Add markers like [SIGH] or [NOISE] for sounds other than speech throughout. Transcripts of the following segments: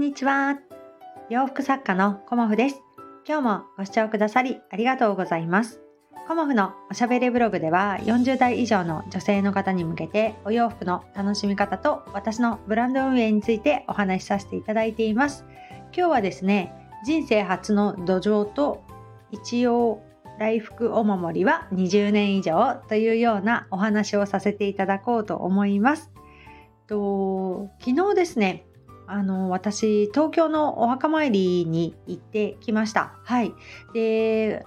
んにちは。洋服作家のコモフです。今日もご視聴くださりありがとうございます。コモフのおしゃべりブログでは40代以上の女性の方に向けてお洋服の楽しみ方と私のブランド運営についてお話しさせていただいています。今日はですね、人生初の土壌と一応来福お守りは20年以上というようなお話をさせていただこうと思います。と昨日ですねあの私東京のお墓参りに行ってきました。はい、で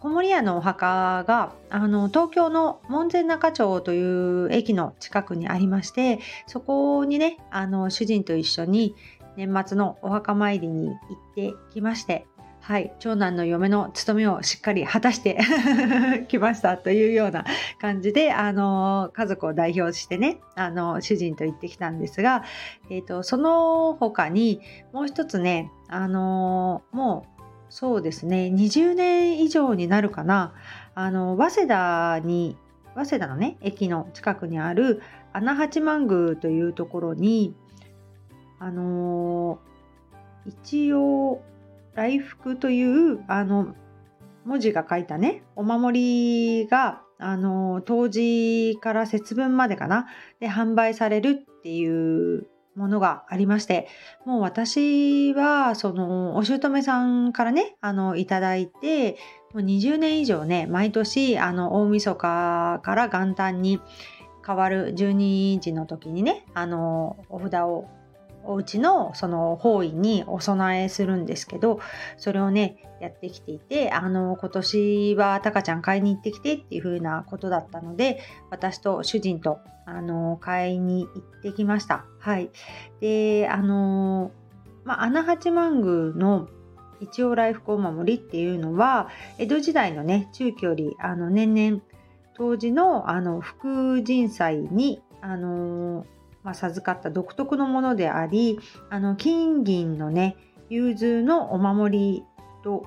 小森屋のお墓があの東京の門前仲町という駅の近くにありましてそこにねあの主人と一緒に年末のお墓参りに行ってきましてはい、長男の嫁の務めをしっかり果たして [LAUGHS] きましたというような感じで、あの家族を代表してね、あの主人と行ってきたんですが、えーと、その他にもう一つね、あのもうそうですね、20年以上になるかな、あの早稲田に、早稲田のね、駅の近くにある穴八幡宮というところに、あの一応、来福というあの文字が書いたねお守りがあの当時から節分までかなで販売されるっていうものがありましてもう私はそのお姑さんからねあのいただいてもう20年以上ね毎年あの大晦日から元旦に変わる12時の時にねあのお札をお家のその方位にお供えするんですけどそれをねやってきていてあの今年はタカちゃん買いに行ってきてっていう風なことだったので私と主人とあの買いに行ってきました。はい。であのまあ穴八幡宮の一応来福お守りっていうのは江戸時代のね中期よりあの年々当時のあの福神祭にあのまあ、授かった独特のものでありあの金銀のね融通のお守りと、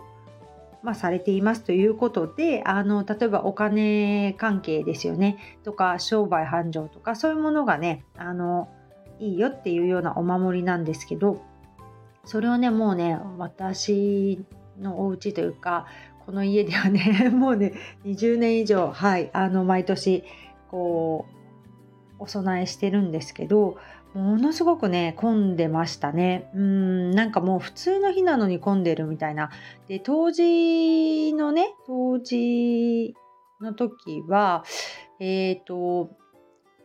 まあ、されていますということであの例えばお金関係ですよねとか商売繁盛とかそういうものがねあのいいよっていうようなお守りなんですけどそれをねもうね私のお家というかこの家ではね [LAUGHS] もうね20年以上はいあの毎年こうお供えしてるんですけどものすごくね混んでましたねうんなんかもう普通の日なのに混んでるみたいなで当時のね当時の時はえっ、ー、と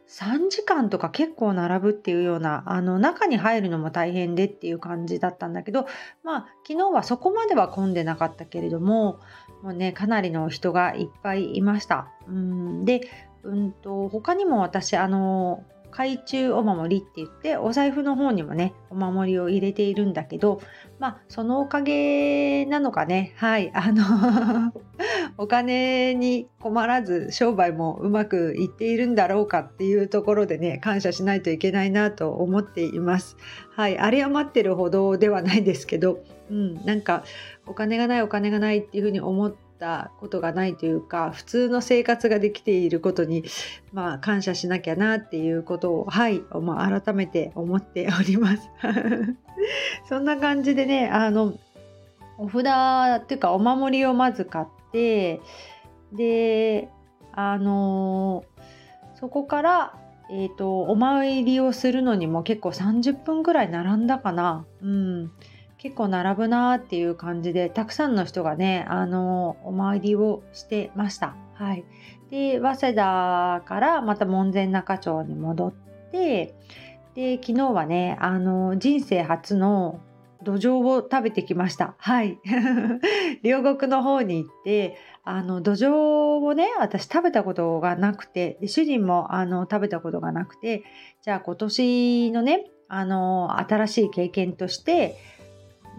3時間とか結構並ぶっていうようなあの中に入るのも大変でっていう感じだったんだけどまあ昨日はそこまでは混んでなかったけれどももうねかなりの人がいっぱいいました。うんでうんと他にも私あの懐中お守りって言ってお財布の方にもねお守りを入れているんだけどまあそのおかげなのかね。はい。あの [LAUGHS] お金に困らず商売もうまくいっているんだろうかっていうところでね感謝しないといけないなと思っています。はい。あれ余ってるほどではないですけどうん。なんかお金がないお金がないっていうふうに思ってたことがないというか普通の生活ができていることに、まあ、感謝しなきゃなっていうことをはい、まあ、改めて思っております。[LAUGHS] そんな感じでねあのお札っていうかお守りをまず買ってであのそこからえーとお参りをするのにも結構30分ぐらい並んだかな。うん結構並ぶなーっていう感じでたくさんの人がねあのお参りをしてました。はい、で早稲田からまた門前仲町に戻ってで昨日はねあの人生初の土壌を食べてきました。はい。[LAUGHS] 両国の方に行って、あの、土壌をね、私食べたことがなくて、で主人もあの食べたことがなくて、じゃあ今年のね、あの、新しい経験として、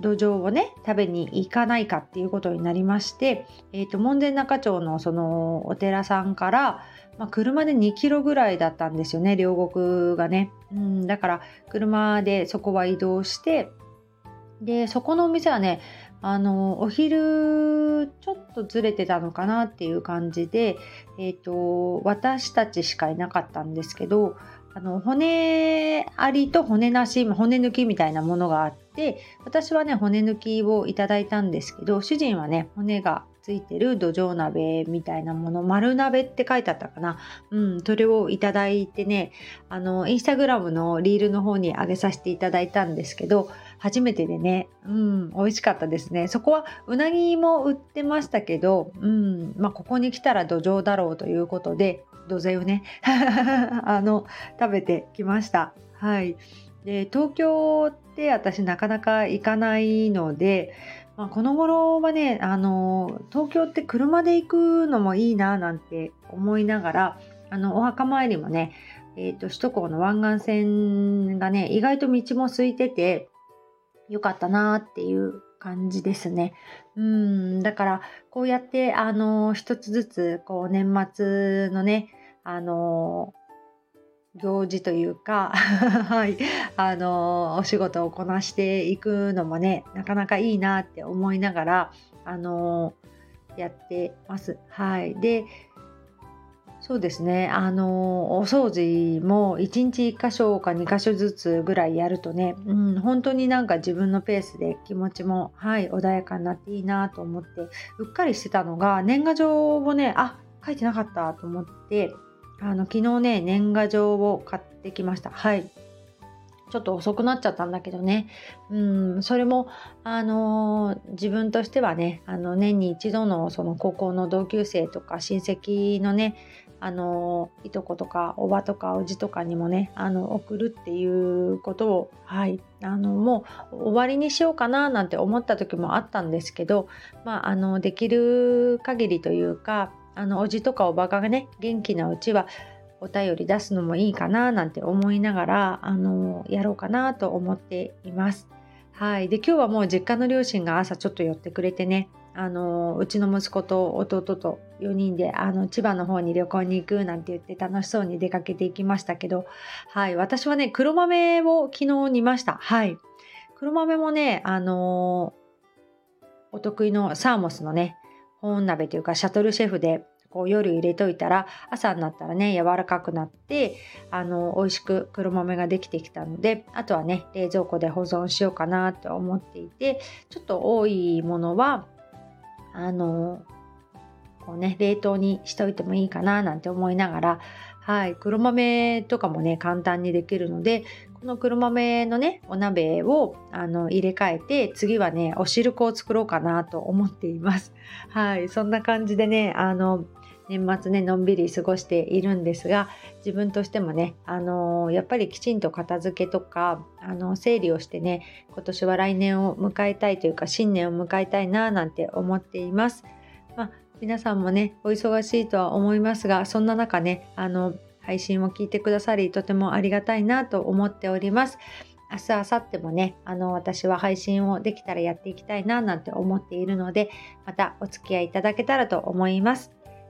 土壌をね食べに行かないかっていうことになりまして、えーと、門前仲町のそのお寺さんから、まあ、車で2キロぐらいだったんですよね両国がね、うん、だから車でそこは移動してでそこのお店はねあのお昼ちょっとずれてたのかなっていう感じで、えーと私たちしかいなかったんですけどあの骨ありと骨なし骨抜きみたいなものがあって私はね骨抜きをいただいたんですけど主人はね骨がついてる土壌鍋みたいなもの丸鍋って書いてあったかなうんそれをいただいてねあのインスタグラムのリールの方に上げさせていただいたんですけど初めてでね、うん、美味しかったですね。そこはうなぎも売ってましたけど、うん、まあ、ここに来たら土壌だろうということで、土 ዘይ をね、[LAUGHS] あの、食べてきました。はい。で、東京って私なかなか行かないので、まあ、この頃はね、あの、東京って車で行くのもいいななんて思いながら、あの、お墓参りもね、え、ー、と、首都高の湾岸線がね、意外と道も空いてて、よかったなっていう感じですね。うん、だからこうやってあの一つずつこう年末のねあの行事というか [LAUGHS] はいあのお仕事をこなしていくのもねなかなかいいなって思いながらあのやってます。はい、でそうですね。あの、お掃除も1日1箇所か2箇所ずつぐらいやるとね、うん、本当になんか自分のペースで気持ちも、はい、穏やかになっていいなと思って、うっかりしてたのが、年賀状をね、あ、書いてなかったと思って、あの、昨日ね、年賀状を買ってきました。はい。ちょっと遅くなっちゃったんだけどね。うん、それも、あの、自分としてはね、あの、年に一度のその高校の同級生とか親戚のね、あのいとことかおばとかおじとかにもねあの送るっていうことをはいあのもう終わりにしようかななんて思った時もあったんですけどまああのできる限りというかあのおじとかおばがね元気なうちはお便り出すのもいいかななんて思いながらあのやろうかなと思っています。はい、で今日はもう実家の両親が朝ちょっと寄ってくれてねあのうちの息子と弟と4人であの千葉の方に旅行に行くなんて言って楽しそうに出かけていきましたけど、はい、私はね黒豆を昨日煮ました。はい、黒豆もねあのお得意のサーモスのね保温鍋というかシャトルシェフでこう夜入れといたら朝になったらね柔らかくなってあの美味しく黒豆ができてきたのであとはね冷蔵庫で保存しようかなと思っていてちょっと多いものはあのこうね冷凍にしておいてもいいかななんて思いながらはい黒豆とかもね簡単にできるのでこの黒豆のねお鍋をあの入れ替えて次はねお汁粉を作ろうかなと思っています。はいそんな感じでねあの年末ねのんびり過ごしているんですが自分としてもね、あのー、やっぱりきちんと片付けとか、あの整理をしてね今年は来年を迎えたいというか新年を迎えたいななんて思っています。まあ、皆さんもねお忙しいとは思いますがそんな中ねあの配信を聞いてくださりとてもありがたいなと思っております。明日、明後日もね、あの、私は配信をできたらやっていきたいななんて思っているので、またお付き合いいただけたらと思います。